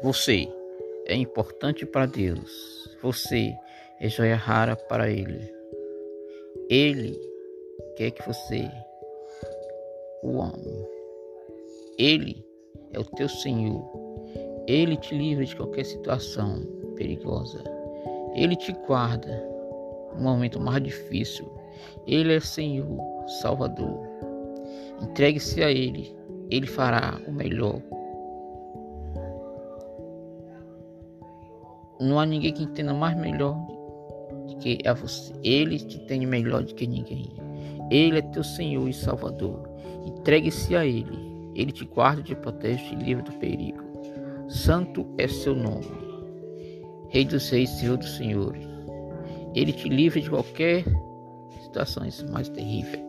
Você é importante para Deus. Você é joia rara para Ele. Ele quer que você o ame. Ele é o teu Senhor. Ele te livra de qualquer situação perigosa. Ele te guarda no momento mais difícil. Ele é Senhor, Salvador. Entregue-se a Ele. Ele fará o melhor Não há ninguém que entenda mais melhor do que a você. Ele te entende melhor do que ninguém. Ele é teu Senhor e Salvador. Entregue-se a Ele. Ele te guarda, te protege, te livra do perigo. Santo é seu nome. Rei dos reis, Senhor dos senhores. Ele te livra de qualquer situação mais terrível.